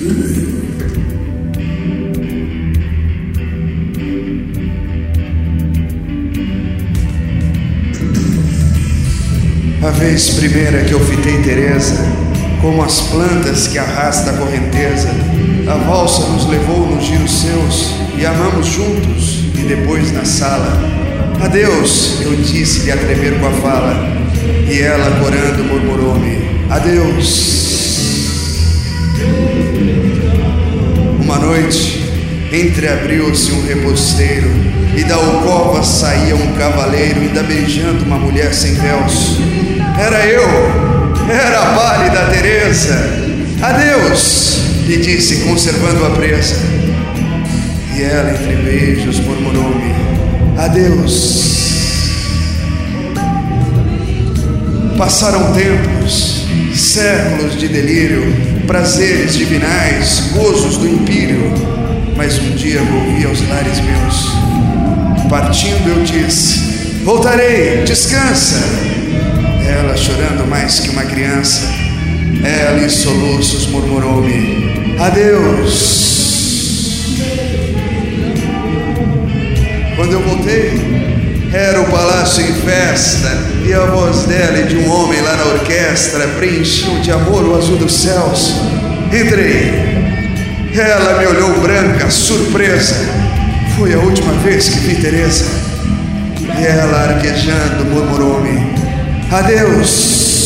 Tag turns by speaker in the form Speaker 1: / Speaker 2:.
Speaker 1: A vez primeira que eu fitei Teresa, como as plantas que arrasta a correnteza, a valsa nos levou nos giros seus e amamos juntos e depois na sala. Adeus, eu disse-lhe a tremer com a fala, e ela corando murmurou-me: Adeus. Uma noite entreabriu-se um reposteiro e da alcova saía um cavaleiro ainda beijando uma mulher sem véus. Era eu, era a pálida Teresa. Adeus, lhe disse, conservando a presa. E ela, entre beijos, murmurou-me: Adeus. Passaram tempos, séculos de delírio, prazeres divinais, gozos do império. Mas um dia volvi aos lares meus. Partindo eu disse: Voltarei, descansa. Ela, chorando mais que uma criança, ela em soluços murmurou-me: Adeus. Quando eu voltei, era o palácio em festa e a voz dela e de um homem lá na orquestra preenchiam de amor o azul dos céus. Entrei. Ela me olhou branca, surpresa. Foi a última vez que vi Teresa. E ela, arquejando, murmurou-me: Adeus.